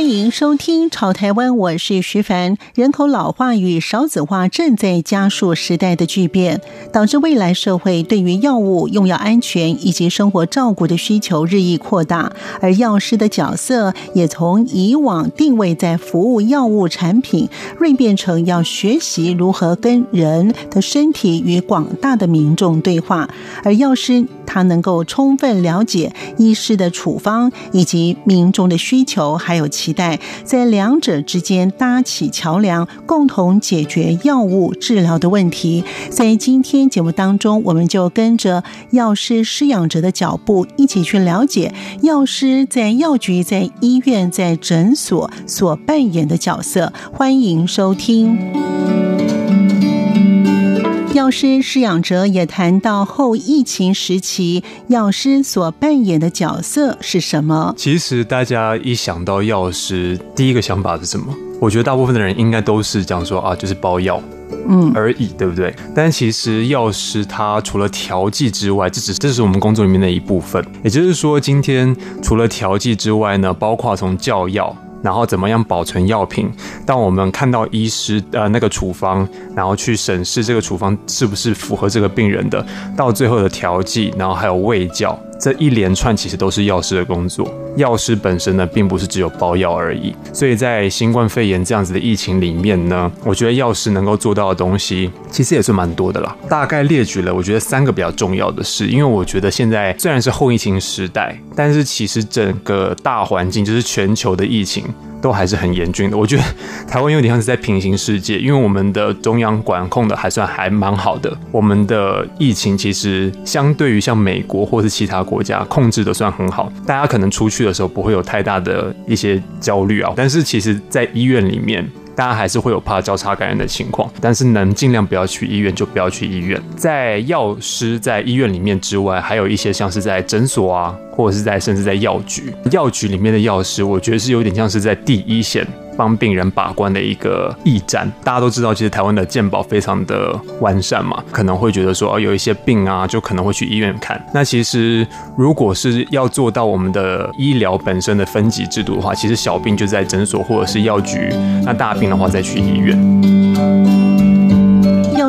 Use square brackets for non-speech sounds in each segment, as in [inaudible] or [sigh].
欢迎收听《潮台湾》，我是徐凡。人口老化与少子化正在加速时代的巨变，导致未来社会对于药物用药安全以及生活照顾的需求日益扩大，而药师的角色也从以往定位在服务药物产品，锐变成要学习如何跟人的身体与广大的民众对话。而药师他能够充分了解医师的处方以及民众的需求，还有。期待在两者之间搭起桥梁，共同解决药物治疗的问题。在今天节目当中，我们就跟着药师施养者的脚步，一起去了解药师在药局、在医院、在诊所所扮演的角色。欢迎收听。药师施养哲也谈到后疫情时期药师所扮演的角色是什么？其实大家一想到药师，第一个想法是什么？我觉得大部分的人应该都是讲说啊，就是包药，嗯而已，对不对？但其实药师他除了调剂之外，这只这是我们工作里面的一部分。也就是说，今天除了调剂之外呢，包括从教药。然后怎么样保存药品？当我们看到医师呃那个处方，然后去审视这个处方是不是符合这个病人的，到最后的调剂，然后还有喂教。这一连串其实都是药师的工作。药师本身呢，并不是只有包药而已。所以在新冠肺炎这样子的疫情里面呢，我觉得药师能够做到的东西，其实也是蛮多的啦。大概列举了，我觉得三个比较重要的事。因为我觉得现在虽然是后疫情时代，但是其实整个大环境就是全球的疫情。都还是很严峻的。我觉得台湾有点像是在平行世界，因为我们的中央管控的还算还蛮好的。我们的疫情其实相对于像美国或是其他国家控制的算很好，大家可能出去去的时候不会有太大的一些焦虑啊。但是其实，在医院里面。大家还是会有怕交叉感染的情况，但是能尽量不要去医院就不要去医院。在药师在医院里面之外，还有一些像是在诊所啊，或者是在甚至在药局，药局里面的药师，我觉得是有点像是在第一线。帮病人把关的一个驿站，大家都知道，其实台湾的健保非常的完善嘛，可能会觉得说，哦，有一些病啊，就可能会去医院看。那其实如果是要做到我们的医疗本身的分级制度的话，其实小病就在诊所或者是药局，那大病的话再去医院。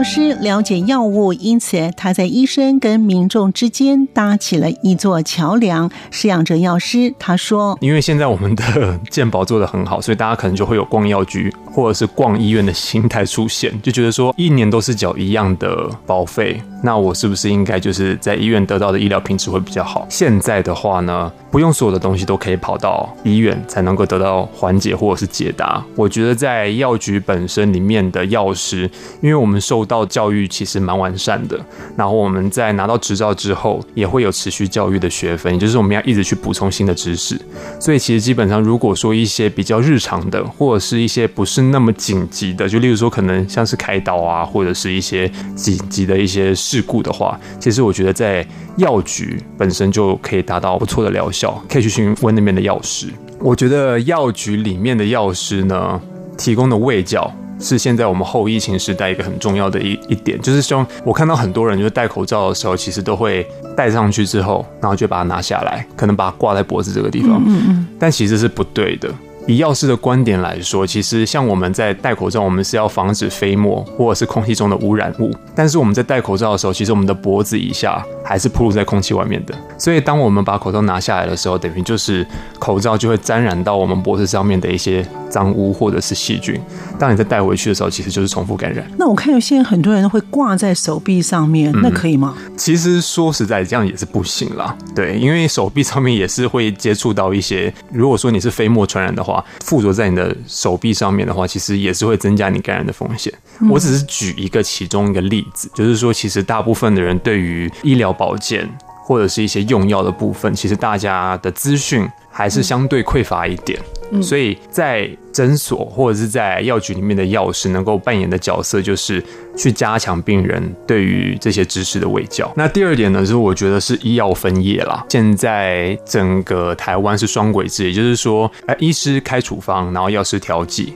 药师了解药物，因此他在医生跟民众之间搭起了一座桥梁。饲养者药师他说：“因为现在我们的 [laughs] 健保做得很好，所以大家可能就会有逛药局或者是逛医院的心态出现，就觉得说一年都是缴一样的保费，那我是不是应该就是在医院得到的医疗品质会比较好？现在的话呢，不用所有的东西都可以跑到医院才能够得到缓解或者是解答。我觉得在药局本身里面的药师，因为我们受到教育其实蛮完善的，然后我们在拿到执照之后，也会有持续教育的学分，也就是我们要一直去补充新的知识。所以其实基本上，如果说一些比较日常的，或者是一些不是那么紧急的，就例如说可能像是开刀啊，或者是一些紧急的一些事故的话，其实我觉得在药局本身就可以达到不错的疗效，可以去询问那边的药师。我觉得药局里面的药师呢，提供的卫教。是现在我们后疫情时代一个很重要的一一点，就是希望我看到很多人就是戴口罩的时候，其实都会戴上去之后，然后就把它拿下来，可能把它挂在脖子这个地方，嗯嗯，但其实是不对的。以药师的观点来说，其实像我们在戴口罩，我们是要防止飞沫或者是空气中的污染物。但是我们在戴口罩的时候，其实我们的脖子以下还是暴露在空气外面的。所以当我们把口罩拿下来的时候，等于就是口罩就会沾染到我们脖子上面的一些脏污或者是细菌。当你再带回去的时候，其实就是重复感染。那我看有现在很多人会挂在手臂上面，那可以吗？嗯，其实说实在，这样也是不行啦。对，因为手臂上面也是会接触到一些，如果说你是飞沫传染的话。附着在你的手臂上面的话，其实也是会增加你感染的风险。我只是举一个其中一个例子，就是说，其实大部分的人对于医疗保健或者是一些用药的部分，其实大家的资讯还是相对匮乏一点。所以在诊所或者是在药局里面的药师能够扮演的角色，就是去加强病人对于这些知识的卫教。那第二点呢，就是我觉得是医药分业啦。现在整个台湾是双轨制，也就是说，呃，医师开处方，然后药师调剂，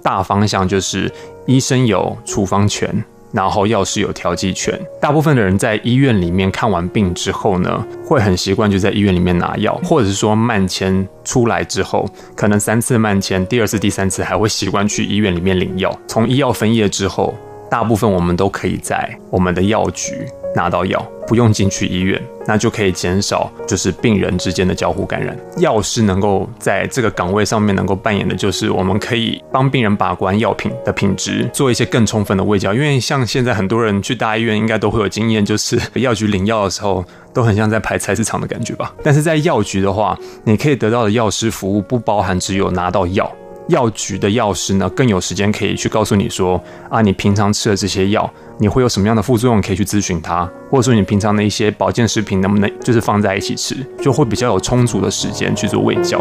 大方向就是医生有处方权。然后药师有调剂权，大部分的人在医院里面看完病之后呢，会很习惯就在医院里面拿药，或者是说慢签出来之后，可能三次慢签，第二次、第三次还会习惯去医院里面领药。从医药分业之后，大部分我们都可以在我们的药局拿到药，不用进去医院，那就可以减少就是病人之间的交互感染。药师能够在这个岗位上面能够扮演的，就是我们可以帮病人把关药品的品质，做一些更充分的卫教。因为像现在很多人去大医院，应该都会有经验，就是药局领药的时候，都很像在排菜市场的感觉吧。[laughs] 但是在药局的话，你可以得到的药师服务，不包含只有拿到药。药局的药师呢，更有时间可以去告诉你说啊，你平常吃的这些药，你会有什么样的副作用，可以去咨询他，或者说你平常的一些保健食品能不能就是放在一起吃，就会比较有充足的时间去做胃教。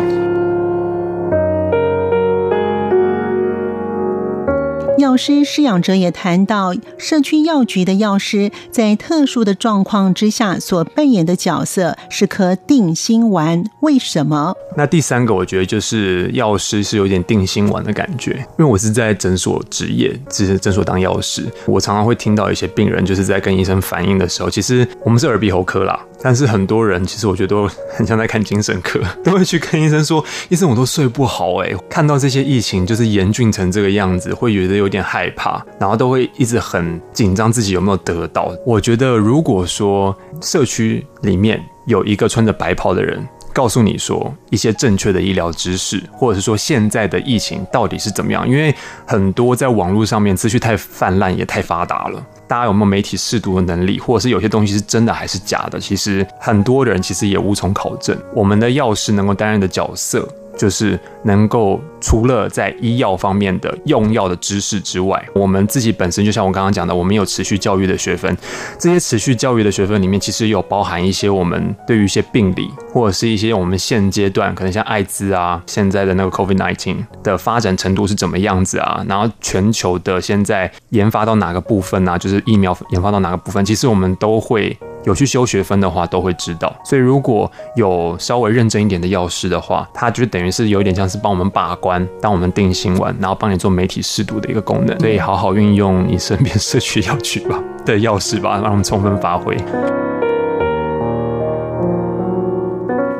药师施养哲也谈到，社区药局的药师在特殊的状况之下所扮演的角色是颗定心丸。为什么？那第三个，我觉得就是药师是有点定心丸的感觉，因为我是在诊所执业，只是诊所当药师，我常常会听到一些病人就是在跟医生反映的时候，其实我们是耳鼻喉科啦。但是很多人其实我觉得都很像在看精神科，[laughs] 都会去跟医生说：“医生，我都睡不好哎，看到这些疫情就是严峻成这个样子，会觉得有点害怕，然后都会一直很紧张自己有没有得到。”我觉得如果说社区里面有一个穿着白袍的人，告诉你说一些正确的医疗知识，或者是说现在的疫情到底是怎么样，因为很多在网络上面资讯太泛滥，也太发达了。大家有没有媒体试读的能力，或者是有些东西是真的还是假的？其实很多人其实也无从考证。我们的药师能够担任的角色，就是能够除了在医药方面的用药的知识之外，我们自己本身就像我刚刚讲的，我们有持续教育的学分。这些持续教育的学分里面，其实有包含一些我们对于一些病理，或者是一些我们现阶段可能像艾滋啊，现在的那个 COVID-19 的发展程度是怎么样子啊？然后全球的现在研发到哪个部分啊？就是疫苗研发到哪个部分？其实我们都会。有去修学分的话，都会知道。所以如果有稍微认真一点的药师的话，他就等于是有一点像是帮我们把关，当我们定心丸，然后帮你做媒体试读的一个功能。所以好好运用你身边社区药局吧的药师吧，让他们充分发挥。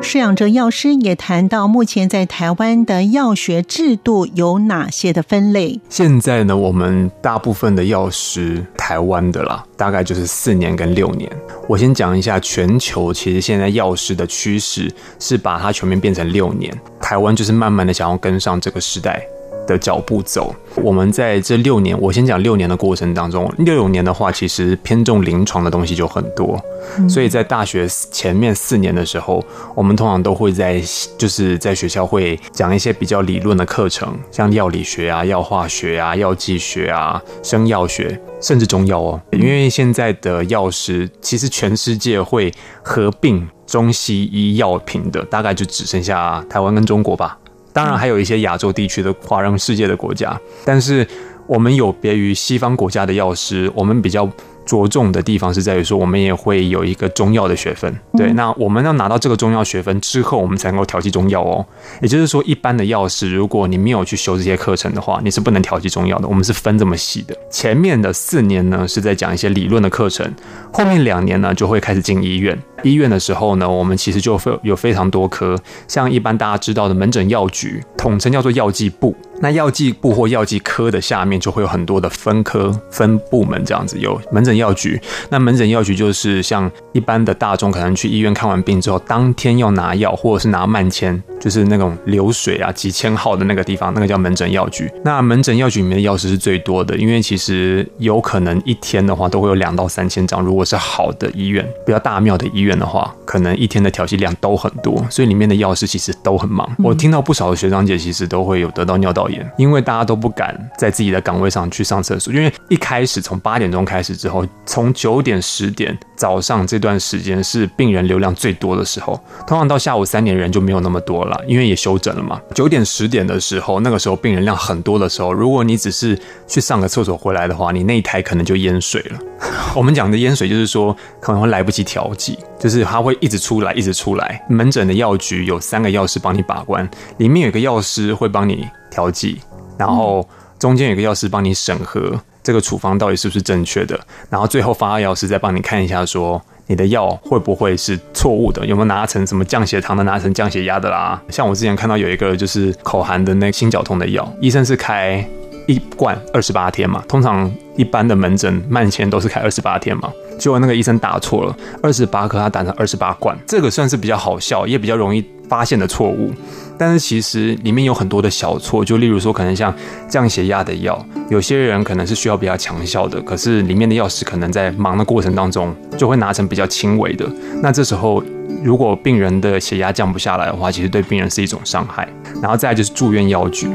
饲养者药师也谈到，目前在台湾的药学制度有哪些的分类？现在呢，我们大部分的药师，台湾的啦，大概就是四年跟六年。我先讲一下全球，其实现在药师的趋势是把它全面变成六年，台湾就是慢慢的想要跟上这个时代的脚步走。我们在这六年，我先讲六年的过程当中，六年的话，其实偏重临床的东西就很多。所以在大学前面四年的时候，我们通常都会在就是在学校会讲一些比较理论的课程，像药理学啊、药化学啊、药剂学啊、生药学，甚至中药哦。因为现在的药师，其实全世界会合并中西医药品的，大概就只剩下台湾跟中国吧。当然还有一些亚洲地区的华人世界的国家，但是我们有别于西方国家的药师，我们比较。着重的地方是在于说，我们也会有一个中药的学分。对，那我们要拿到这个中药学分之后，我们才能够调剂中药哦。也就是说，一般的药师，如果你没有去修这些课程的话，你是不能调剂中药的。我们是分这么细的。前面的四年呢，是在讲一些理论的课程，后面两年呢，就会开始进医院。医院的时候呢，我们其实就会有非常多科，像一般大家知道的门诊药局，统称叫做药剂部。那药剂部或药剂科的下面就会有很多的分科、分部门这样子。有门诊药局，那门诊药局就是像一般的大众可能去医院看完病之后，当天要拿药或者是拿慢签，就是那种流水啊几千号的那个地方，那个叫门诊药局。那门诊药局里面的药师是最多的，因为其实有可能一天的话都会有两到三千张。如果是好的医院，比较大庙的医院的话，可能一天的调剂量都很多，所以里面的药师其实都很忙。我听到不少的学长姐其实都会有得到尿道因为大家都不敢在自己的岗位上去上厕所，因为一开始从八点钟开始之后。从九点十点早上这段时间是病人流量最多的时候。通常到下午三点人就没有那么多了，因为也休诊了嘛。九点十点的时候，那个时候病人量很多的时候，如果你只是去上个厕所回来的话，你那一台可能就淹水了。[laughs] 我们讲的淹水就是说可能会来不及调剂，就是它会一直出来，一直出来。门诊的药局有三个药师帮你把关，里面有一个药师会帮你调剂，然后中间有一个药师帮你审核这个处方到底是不是正确的，然后最后发药师再帮你看一下说。你的药会不会是错误的？有没有拿成什么降血糖的，拿成降血压的啦？像我之前看到有一个就是口含的那心绞痛的药，医生是开一罐二十八天嘛，通常一般的门诊慢签都是开二十八天嘛。结果那个医生打错了，二十八颗他打成二十八罐，这个算是比较好笑，也比较容易发现的错误。但是其实里面有很多的小错，就例如说可能像降血压的药，有些人可能是需要比较强效的，可是里面的药师可能在忙的过程当中就会拿成比较轻微的。那这时候如果病人的血压降不下来的话，其实对病人是一种伤害。然后再就是住院药局。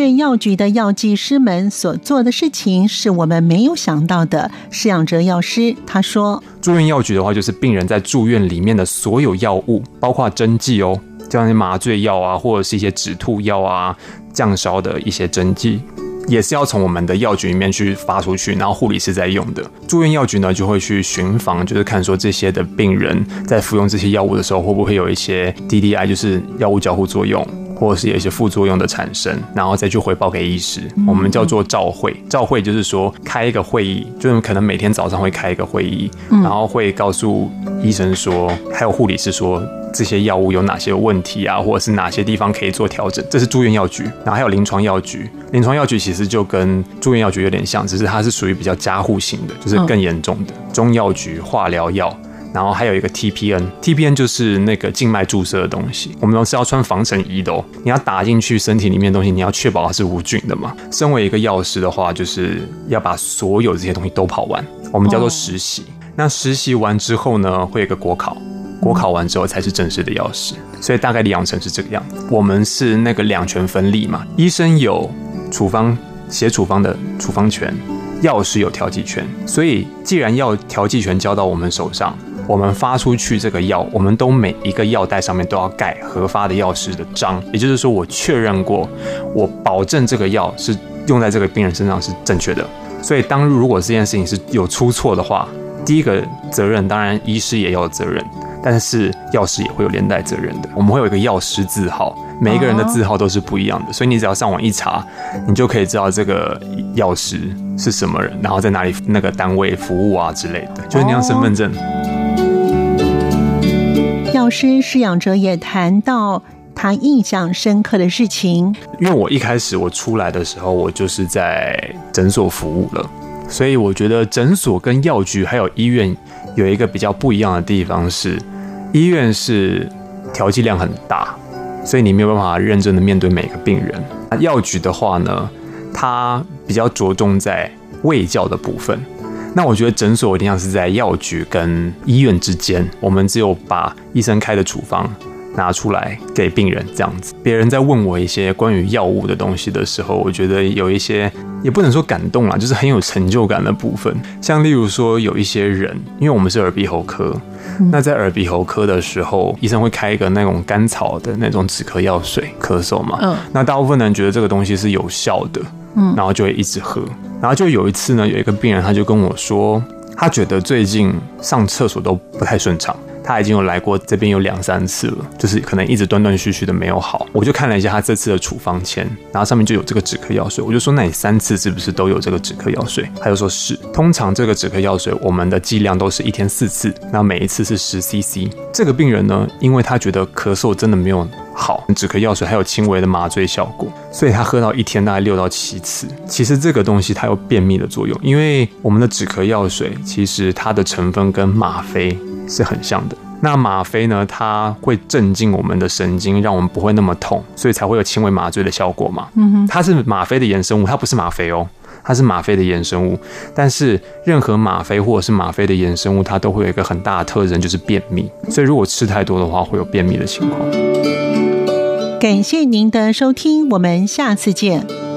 院药局的药剂师们所做的事情是我们没有想到的。施养哲药师他说：“住院药局的话，就是病人在住院里面的所有药物，包括针剂哦，像些麻醉药啊，或者是一些止吐药啊、降烧的一些针剂，也是要从我们的药局里面去发出去，然后护理师在用的。住院药局呢，就会去巡房，就是看说这些的病人在服用这些药物的时候，会不会有一些 DDI，就是药物交互作用。”或者是有一些副作用的产生，然后再去回报给医师，我们叫做照会。照会就是说开一个会议，就是可能每天早上会开一个会议，然后会告诉医生说，还有护理师说这些药物有哪些问题啊，或者是哪些地方可以做调整。这是住院药局，然后还有临床药局。临床药局其实就跟住院药局有点像，只是它是属于比较加护型的，就是更严重的中药局、化疗药。然后还有一个 TPN，TPN 就是那个静脉注射的东西，我们都是要穿防尘衣的哦。你要打进去身体里面的东西，你要确保它是无菌的嘛。身为一个药师的话，就是要把所有这些东西都跑完，我们叫做实习。那实习完之后呢，会有一个国考，国考完之后才是正式的药师。所以大概的养成是这个样子。我们是那个两权分立嘛，医生有处方写处方的处方权，药师有调剂权。所以既然要调剂权交到我们手上。我们发出去这个药，我们都每一个药袋上面都要盖核发的药师的章，也就是说，我确认过，我保证这个药是用在这个病人身上是正确的。所以，当如果这件事情是有出错的话，第一个责任当然医师也有责任，但是药师也会有连带责任的。我们会有一个药师字号，每一个人的字号都是不一样的，所以你只要上网一查，你就可以知道这个药师是什么人，然后在哪里那个单位服务啊之类的，就是那张身份证。师施仰哲也谈到他印象深刻的事情，因为我一开始我出来的时候，我就是在诊所服务了，所以我觉得诊所跟药局还有医院有一个比较不一样的地方是，医院是调剂量很大，所以你没有办法认真的面对每个病人。药局的话呢，它比较着重在卫教的部分。那我觉得诊所一定要是在药局跟医院之间，我们只有把医生开的处方拿出来给病人这样子。别人在问我一些关于药物的东西的时候，我觉得有一些也不能说感动啦，就是很有成就感的部分。像例如说有一些人，因为我们是耳鼻喉科，那在耳鼻喉科的时候，医生会开一个那种甘草的那种止咳药水，咳嗽嘛。嗯。那大部分人觉得这个东西是有效的。嗯，然后就会一直喝，然后就有一次呢，有一个病人他就跟我说，他觉得最近上厕所都不太顺畅，他已经有来过这边有两三次了，就是可能一直断断续续的没有好。我就看了一下他这次的处方签，然后上面就有这个止咳药水，我就说，那你三次是不是都有这个止咳药水？他就说是，通常这个止咳药水我们的剂量都是一天四次，然后每一次是十 CC。这个病人呢，因为他觉得咳嗽真的没有。好，止咳药水还有轻微的麻醉效果，所以他喝到一天大概六到七次。其实这个东西它有便秘的作用，因为我们的止咳药水其实它的成分跟吗啡是很像的。那吗啡呢，它会镇静我们的神经，让我们不会那么痛，所以才会有轻微麻醉的效果嘛。嗯哼，它是吗啡的衍生物，它不是吗啡哦，它是吗啡的衍生物。但是任何吗啡或者是吗啡的衍生物，它都会有一个很大的特征，就是便秘。所以如果吃太多的话，会有便秘的情况。感谢您的收听，我们下次见。